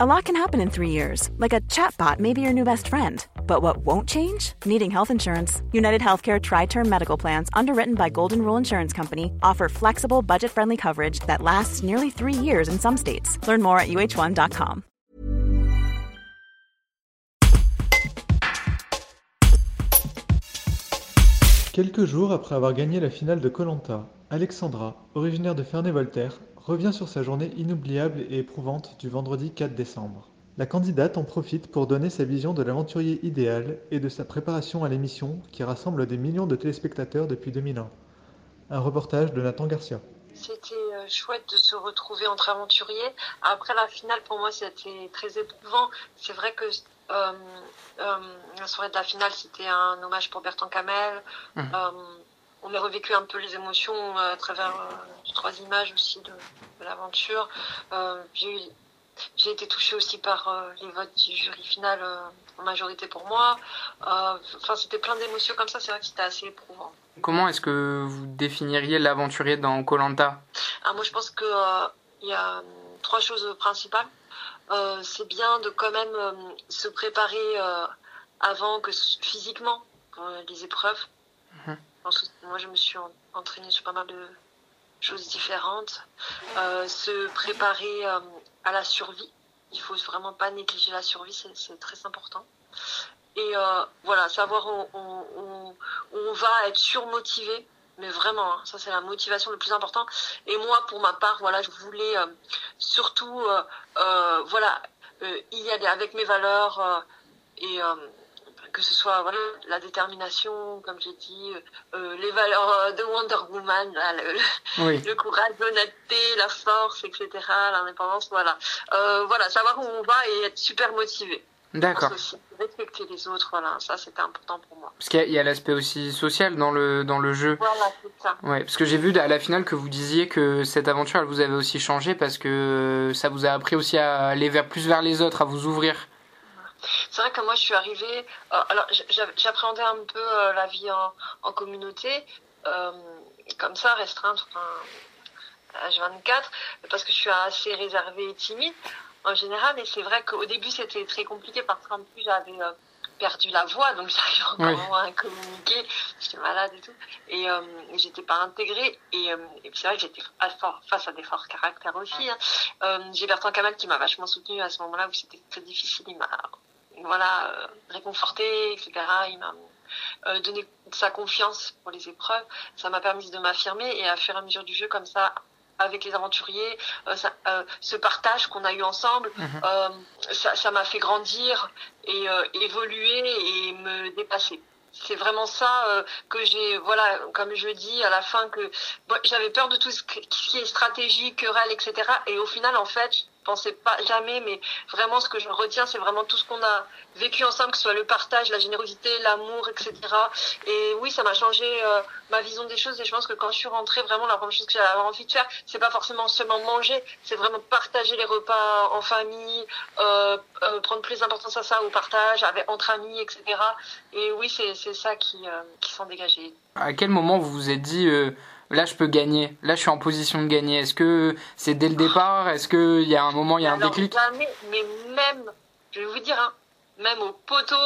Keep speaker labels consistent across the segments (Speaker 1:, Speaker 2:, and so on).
Speaker 1: A lot can happen in three years, like a chatbot may be your new best friend. But what won't change? Needing health insurance. United Healthcare Tri Term Medical Plans, underwritten by Golden Rule Insurance Company, offer flexible, budget friendly coverage that lasts nearly three years in some states. Learn more at uh1.com.
Speaker 2: Quelques jours après avoir gagné la finale de Colanta, Alexandra, originaire de Ferney-Voltaire, revient sur sa journée inoubliable et éprouvante du vendredi 4 décembre. La candidate en profite pour donner sa vision de l'aventurier idéal et de sa préparation à l'émission qui rassemble des millions de téléspectateurs depuis 2001. Un reportage de Nathan Garcia.
Speaker 3: C'était euh, chouette de se retrouver entre aventuriers. Après la finale, pour moi, c'était très éprouvant. C'est vrai que euh, euh, la soirée de la finale, c'était un hommage pour Bertrand Camel. Mmh. Euh, on a revécu un peu les émotions euh, à travers euh, trois images aussi de, de l'aventure. Euh, j'ai j'ai été touchée aussi par les votes du jury final en majorité pour moi. Enfin, c'était plein d'émotions comme ça. C'est vrai que c'était assez éprouvant.
Speaker 4: Comment est-ce que vous définiriez l'aventurier dans Colanta
Speaker 3: ah, Moi, je pense que il y a trois choses principales. c'est bien de quand même se préparer avant que physiquement les épreuves. Mmh moi, je me suis entraînée sur pas mal de choses différentes. Euh, se préparer euh, à la survie. Il faut vraiment pas négliger la survie, c'est très important. Et euh, voilà, savoir où, on, va être surmotivé, mais vraiment, hein, ça c'est la motivation le plus important. Et moi, pour ma part, voilà, je voulais surtout, voilà, y aller avec mes valeurs et que ce soit voilà, la détermination, comme j'ai dit, euh, les valeurs euh, de Wonder Woman, là, le, oui. le, courage, l'honnêteté, la force, etc., l'indépendance, voilà. Euh, voilà, savoir où on va et être super motivé.
Speaker 4: D'accord.
Speaker 3: Respecter les autres, voilà, ça c'était important pour moi.
Speaker 4: Parce qu'il y a, l'aspect aussi social dans le, dans le jeu.
Speaker 3: Voilà, c'est ça.
Speaker 4: Ouais, parce que j'ai vu à la finale que vous disiez que cette aventure, elle vous avait aussi changé parce que ça vous a appris aussi à aller vers, plus vers les autres, à vous ouvrir.
Speaker 3: C'est vrai que moi je suis arrivée, euh, alors j'appréhendais un peu euh, la vie en, en communauté, euh, comme ça, restreinte, enfin, à H24, parce que je suis assez réservée et timide en général, et c'est vrai qu'au début c'était très compliqué parce qu'en plus j'avais perdu la voix, donc j'arrivais encore oui. à communiquer, j'étais malade et tout, et euh, j'étais pas intégrée, et, euh, et c'est vrai que j'étais face à des forts caractères aussi. Hein. Euh, J'ai Bertrand Kamal qui m'a vachement soutenue à ce moment-là où c'était très difficile, il m'a voilà, euh, réconforté, etc. Il m'a euh, donné sa confiance pour les épreuves. Ça m'a permis de m'affirmer et à et à mesure du jeu, comme ça, avec les aventuriers, euh, ça, euh, ce partage qu'on a eu ensemble,
Speaker 4: Mhm.
Speaker 3: euh, ça m'a fait grandir et évoluer et me dépasser. C'est vraiment ça que j'ai, voilà, comme je dis à la fin que bon, j'avais peur de tout ce qui est stratégie, querelle, etc. Et au final, en fait, pensais pas jamais, mais vraiment ce que je retiens, c'est vraiment tout ce qu'on a vécu ensemble, que ce soit le partage, la générosité, l'amour, etc. Et oui, ça m'a changé euh, ma vision des choses. Et je pense que quand je suis rentrée, vraiment la première chose que j'avais envie de faire, c'est pas forcément seulement manger, c'est vraiment partager les repas en famille, euh, euh, prendre plus d'importance à ça, au partage, avec entre amis, etc. Et oui, c'est ça qui s'en dégageait.
Speaker 4: À quel moment vous vous êtes dit là je peux gagner, là je suis en position de gagner Est-ce que c'est dès le départ? Est-ce qu'il y a un moment, il y a un
Speaker 3: Alors,
Speaker 4: déclic?
Speaker 3: jamais, mais même, je vais vous dire, hein, même au poteau,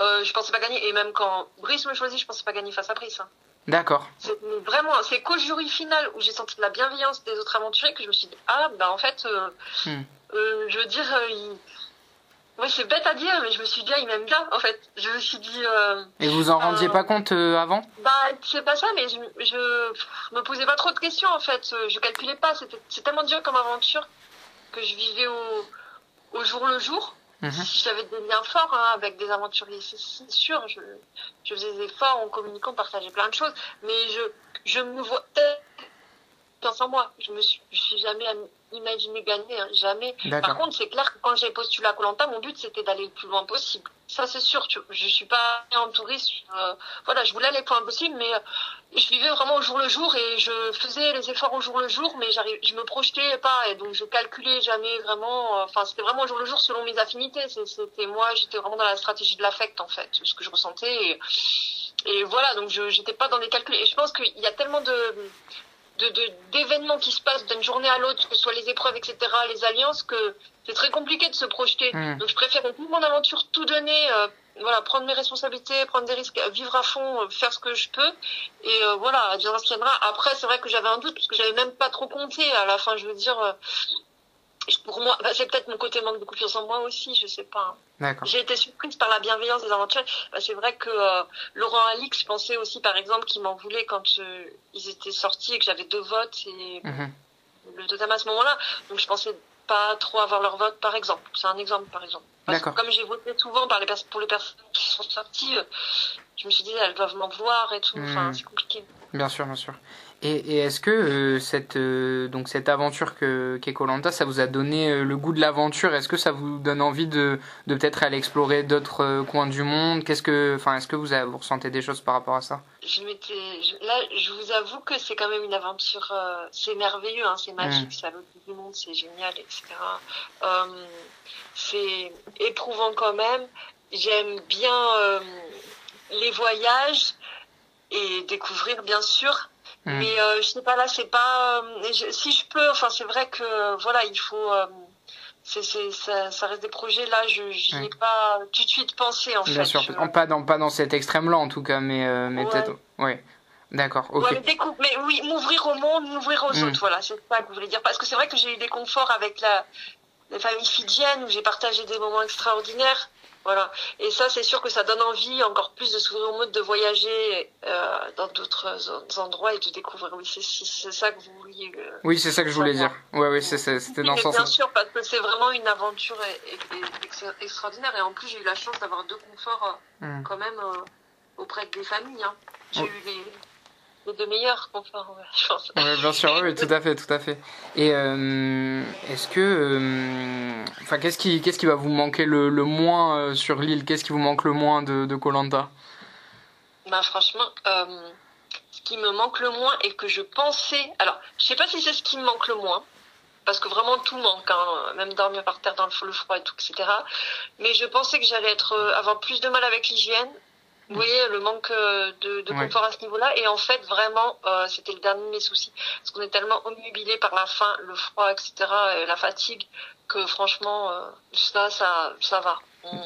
Speaker 3: euh, je pensais pas gagner. Et même quand Brice me choisit, je pensais pas gagner face à Brice. Hein.
Speaker 4: D'accord.
Speaker 3: C'est vraiment, c'est qu'au jury final où j'ai senti de la bienveillance des autres aventuriers que je me suis dit, ah, bah en fait, euh,
Speaker 4: Hmm.
Speaker 3: euh, je veux dire, euh, il... ouais, c'est bête à dire, mais je me suis dit, ah, il m'aime bien, en fait. Je me suis dit, euh,
Speaker 4: Et vous en rendiez
Speaker 3: Euh,
Speaker 4: pas compte euh, avant?
Speaker 3: Bah, c'est pas ça, mais je, je me posais pas trop de questions, en fait. Euh, Je calculais pas, c'était, c'est tellement dur comme aventure que je vivais au, au jour le jour.
Speaker 4: Mhm.
Speaker 3: Si j'avais des liens forts hein, avec des aventuriers, c'est sûr. Je, je faisais des efforts, on communiquait, on partageait plein de choses, mais je, je me vois confiance en moi. Je me suis, je suis jamais am- imaginé gagner, hein, jamais. Par contre, c'est clair que quand j'ai postulé à Colanta, mon but c'était d'aller le plus loin possible. Ça, c'est sûr. Tu, je suis pas en touriste. euh, voilà, je voulais aller le plus loin possible, mais euh, je vivais vraiment au jour le jour et je faisais les efforts au jour le jour, mais j'arrive, je me projetais pas et donc je calculais jamais vraiment. euh, Enfin, c'était vraiment au jour le jour selon mes affinités. C'était moi, j'étais vraiment dans la stratégie de l'affect en fait, ce que je ressentais. Et, et voilà, donc je j'étais pas dans des calculs. Et je pense qu'il y a tellement de d'événements qui se passent d'une journée à l'autre, que ce soit les épreuves, etc., les alliances, que c'est très compliqué de se projeter.
Speaker 4: Mm.
Speaker 3: Donc je préfère toute mon aventure, tout donner, euh, voilà, prendre mes responsabilités, prendre des risques, vivre à fond, euh, faire ce que je peux. Et euh, voilà, adviendra ce qu'il. Après, c'est vrai que j'avais un doute parce que j'avais même pas trop compté. À la fin, je veux dire, euh, pour moi, bah, c'est peut-être mon côté manque de confiance en moi aussi, je sais pas. J'ai été surprise par la bienveillance des aventuriers. Bah, c'est vrai que euh, Laurent Alix, je pensais aussi, par exemple, qu'il m'en voulait quand euh, ils étaient sortis et que j'avais deux votes et
Speaker 4: Mhm.
Speaker 3: le totem à ce moment-là. Donc je pensais pas trop avoir leur vote, par exemple. C'est un exemple, par exemple. Parce que comme j'ai voté souvent par les pour les personnes qui sont sorties, euh, je me suis dit, elles doivent m'en vouloir et tout. Enfin,
Speaker 4: Mhm.
Speaker 3: c'est compliqué.
Speaker 4: Bien sûr, bien sûr. Et, et est-ce que euh, cette euh, donc cette aventure que qu'est Colanta, ça vous a donné euh, le goût de l'aventure? Est-ce que ça vous donne envie de, de peut-être aller explorer d'autres euh, coins du monde? Qu'est-ce que enfin est-ce que vous, avez- vous ressentez des choses par rapport à ça?
Speaker 3: Je je- là, je vous avoue que c'est quand même une aventure, euh, c'est merveilleux, hein, c'est magique, c'est à l'autre bout du monde, c'est génial, etc. Euh, c'est éprouvant quand même. J'aime bien euh, les voyages et découvrir, bien sûr.
Speaker 4: Mhm.
Speaker 3: Mais euh, je sais pas là, c'est pas. euh, je- si je peux, enfin, c'est vrai que voilà, il faut. euh, c'est, c'est, ça, ça reste des projets là, je j'y ai
Speaker 4: Ouais.
Speaker 3: pas tout de suite pensé en
Speaker 4: Bien
Speaker 3: fait.
Speaker 4: sûr,
Speaker 3: Je-
Speaker 4: pas dans pas dans cet extrême-là en tout cas, mais euh, mais
Speaker 3: Ouais.
Speaker 4: peut-être ouais. D'accord, ok.
Speaker 3: Ouais, mais, oui, m'ouvrir au monde, m'ouvrir aux
Speaker 4: Mm.
Speaker 3: autres, voilà, c'est ça que vous voulez dire. Parce que c'est vrai que j'ai eu des conforts avec la, la famille fidjienne, où j'ai partagé des moments extraordinaires. Voilà. Et ça, c'est sûr que ça donne envie encore plus de s'ouvrir au monde, de voyager euh, dans d'autres en- endroits et de découvrir. Oui, c'est ça que vous vouliez. euh.
Speaker 4: Oui, c'est ça que je voulais dire. Ouais, oui, c'était dans ce
Speaker 3: mais
Speaker 4: sens-là.
Speaker 3: Bien sûr, parce que c'est vraiment une aventure e- e- ex- extraordinaire. Et en plus, j'ai eu la chance d'avoir deux conforts euh,
Speaker 4: Mm.
Speaker 3: quand même euh, auprès des familles. Hein. J'ai
Speaker 4: Oh.
Speaker 3: eu les, les deux meilleurs conforts, ouais, je pense.
Speaker 4: Ouais, bien sûr, oui, tout à fait, tout à fait. Et euh, est-ce que, euh, enfin, qu'est-ce qui, qu'est-ce qui va vous manquer le, le moins euh, sur l'île? Qu'est-ce qui vous manque le moins de Colanta
Speaker 3: Bah franchement, euh, ce qui me manque le moins et que je pensais, alors je sais pas si c'est ce qui me manque le moins, parce que vraiment tout manque, hein, même dormir par terre dans le, le froid et tout, etc. Mais je pensais que j'allais être euh, avoir plus de mal avec l'hygiène. Vous voyez le manque euh, de,
Speaker 4: Ouais.
Speaker 3: confort à ce niveau-là et en fait vraiment euh, c'était le dernier de mes soucis parce qu'on est tellement omnubilé par la faim, le froid, etc. et la fatigue que franchement euh, ça ça ça va. On,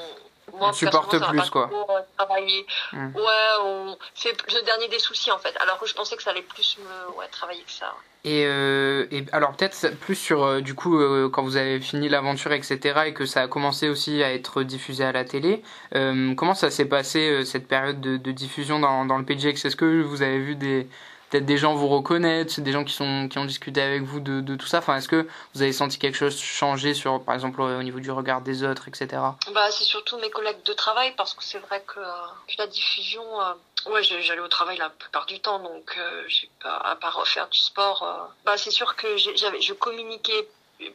Speaker 3: moi,
Speaker 4: On supporte plus, quoi.
Speaker 3: euh, travailler.
Speaker 4: Mm.
Speaker 3: Ouais, on... c'est le dernier des soucis en fait. Alors que je pensais que ça allait plus me ouais, travailler que ça.
Speaker 4: Et, euh, et alors peut-être plus sur euh, du coup euh, quand vous avez fini l'aventure etc et que ça a commencé aussi à être diffusé à la télé, euh, comment ça s'est passé euh, cette période de, de diffusion dans, dans le PGX Est-ce que vous avez vu des peut-être des gens vous reconnaître, des gens qui ont discuté avec vous de, tout ça Enfin est-ce que vous avez senti quelque chose changer sur par exemple au niveau du regard des autres etc
Speaker 3: Bah, c'est surtout mes collègues de travail parce que c'est vrai que euh, la diffusion, euh, ouais, j'allais au travail la plupart du temps, donc euh, j'ai pas à part faire du sport. euh, bah, c'est sûr que je communiquais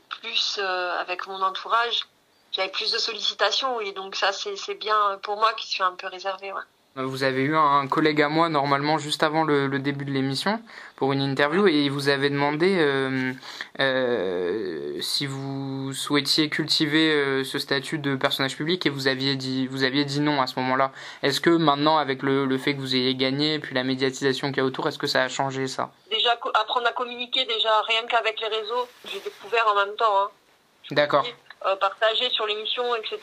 Speaker 3: plus euh, avec mon entourage. J'avais plus de sollicitations et donc ça c'est bien pour moi qui suis un peu réservée.
Speaker 4: Vous avez eu un collègue à moi normalement juste avant le, le début de l'émission pour une interview et il vous avait demandé euh, euh, si vous souhaitiez cultiver euh, ce statut de personnage public et vous aviez dit vous aviez dit non à ce moment-là. Est-ce que maintenant avec le, le fait que vous ayez gagné puis la médiatisation qu'il y a autour, est-ce que ça a changé ça?
Speaker 3: Déjà apprendre à communiquer déjà rien qu'avec les réseaux, j'ai découvert en même temps. Hein.
Speaker 4: D'accord.
Speaker 3: euh, partager sur l'émission, etc.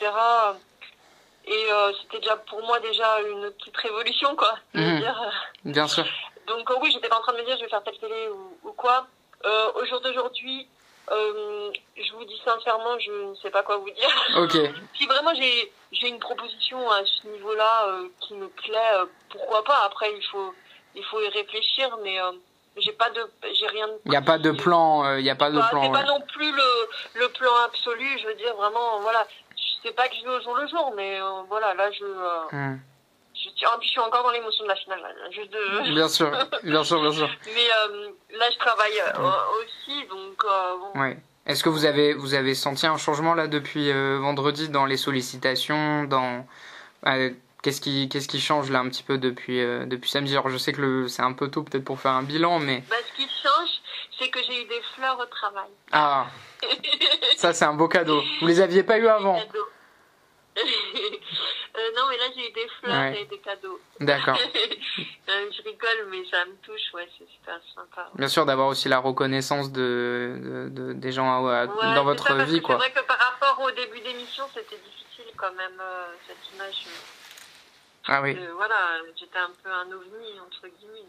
Speaker 3: Et euh, c'était déjà pour moi déjà une petite révolution, quoi.
Speaker 4: Mhm.
Speaker 3: dire.
Speaker 4: Bien sûr.
Speaker 3: Donc euh, oui, j'étais pas en train de me dire je vais faire telle télé ou, ou quoi. Euh, au jour d'aujourd'hui, euh, je vous dis sincèrement, je ne sais pas quoi vous dire.
Speaker 4: Ok.
Speaker 3: Si vraiment j'ai j'ai une proposition à ce niveau-là euh, qui me plaît, euh, pourquoi pas. Après, il faut il faut y réfléchir, mais euh, j'ai pas de j'ai rien.
Speaker 4: Il n'y a pas de plan. euh, Il n'y a pas de
Speaker 3: Bah,
Speaker 4: plan.
Speaker 3: c'est
Speaker 4: ouais.
Speaker 3: pas non plus le, le plan absolu, je veux dire vraiment, voilà. Sais pas que je vais au jour le jour, mais euh, voilà, là je, euh,
Speaker 4: Hmm.
Speaker 3: je, suis- puis je suis encore dans l'émotion de la finale, là, juste de...
Speaker 4: Bien sûr. Bien sûr. Bien sûr.
Speaker 3: mais euh, là je travaille euh, aussi, donc bon.
Speaker 4: Ouais. Est-ce que vous avez vous avez senti un changement là depuis vendredi dans les sollicitations, dans qu'est-ce qui qu'est-ce qui change là un petit peu depuis depuis samedi? Alors je sais que c'est un peu tôt peut-être pour faire un bilan, mais
Speaker 3: Bah, ce qui change, c'est que j'ai eu des fleurs au travail.
Speaker 4: ah ça c'est un beau cadeau. Vous les aviez pas eu avant.
Speaker 3: Cadeau. Euh, non, mais là, j'ai eu des fleurs et des cadeaux.
Speaker 4: D'accord.
Speaker 3: Euh, je rigole, mais ça me touche, ouais, c'est super sympa.
Speaker 4: Bien sûr, d'avoir aussi la reconnaissance de, de, des gens dans votre vie, quoi.
Speaker 3: C'est vrai que par rapport au début d'émission, c'était difficile quand même, euh, cette image.
Speaker 4: Ah oui.
Speaker 3: voilà, j'étais un peu un ovni, entre guillemets.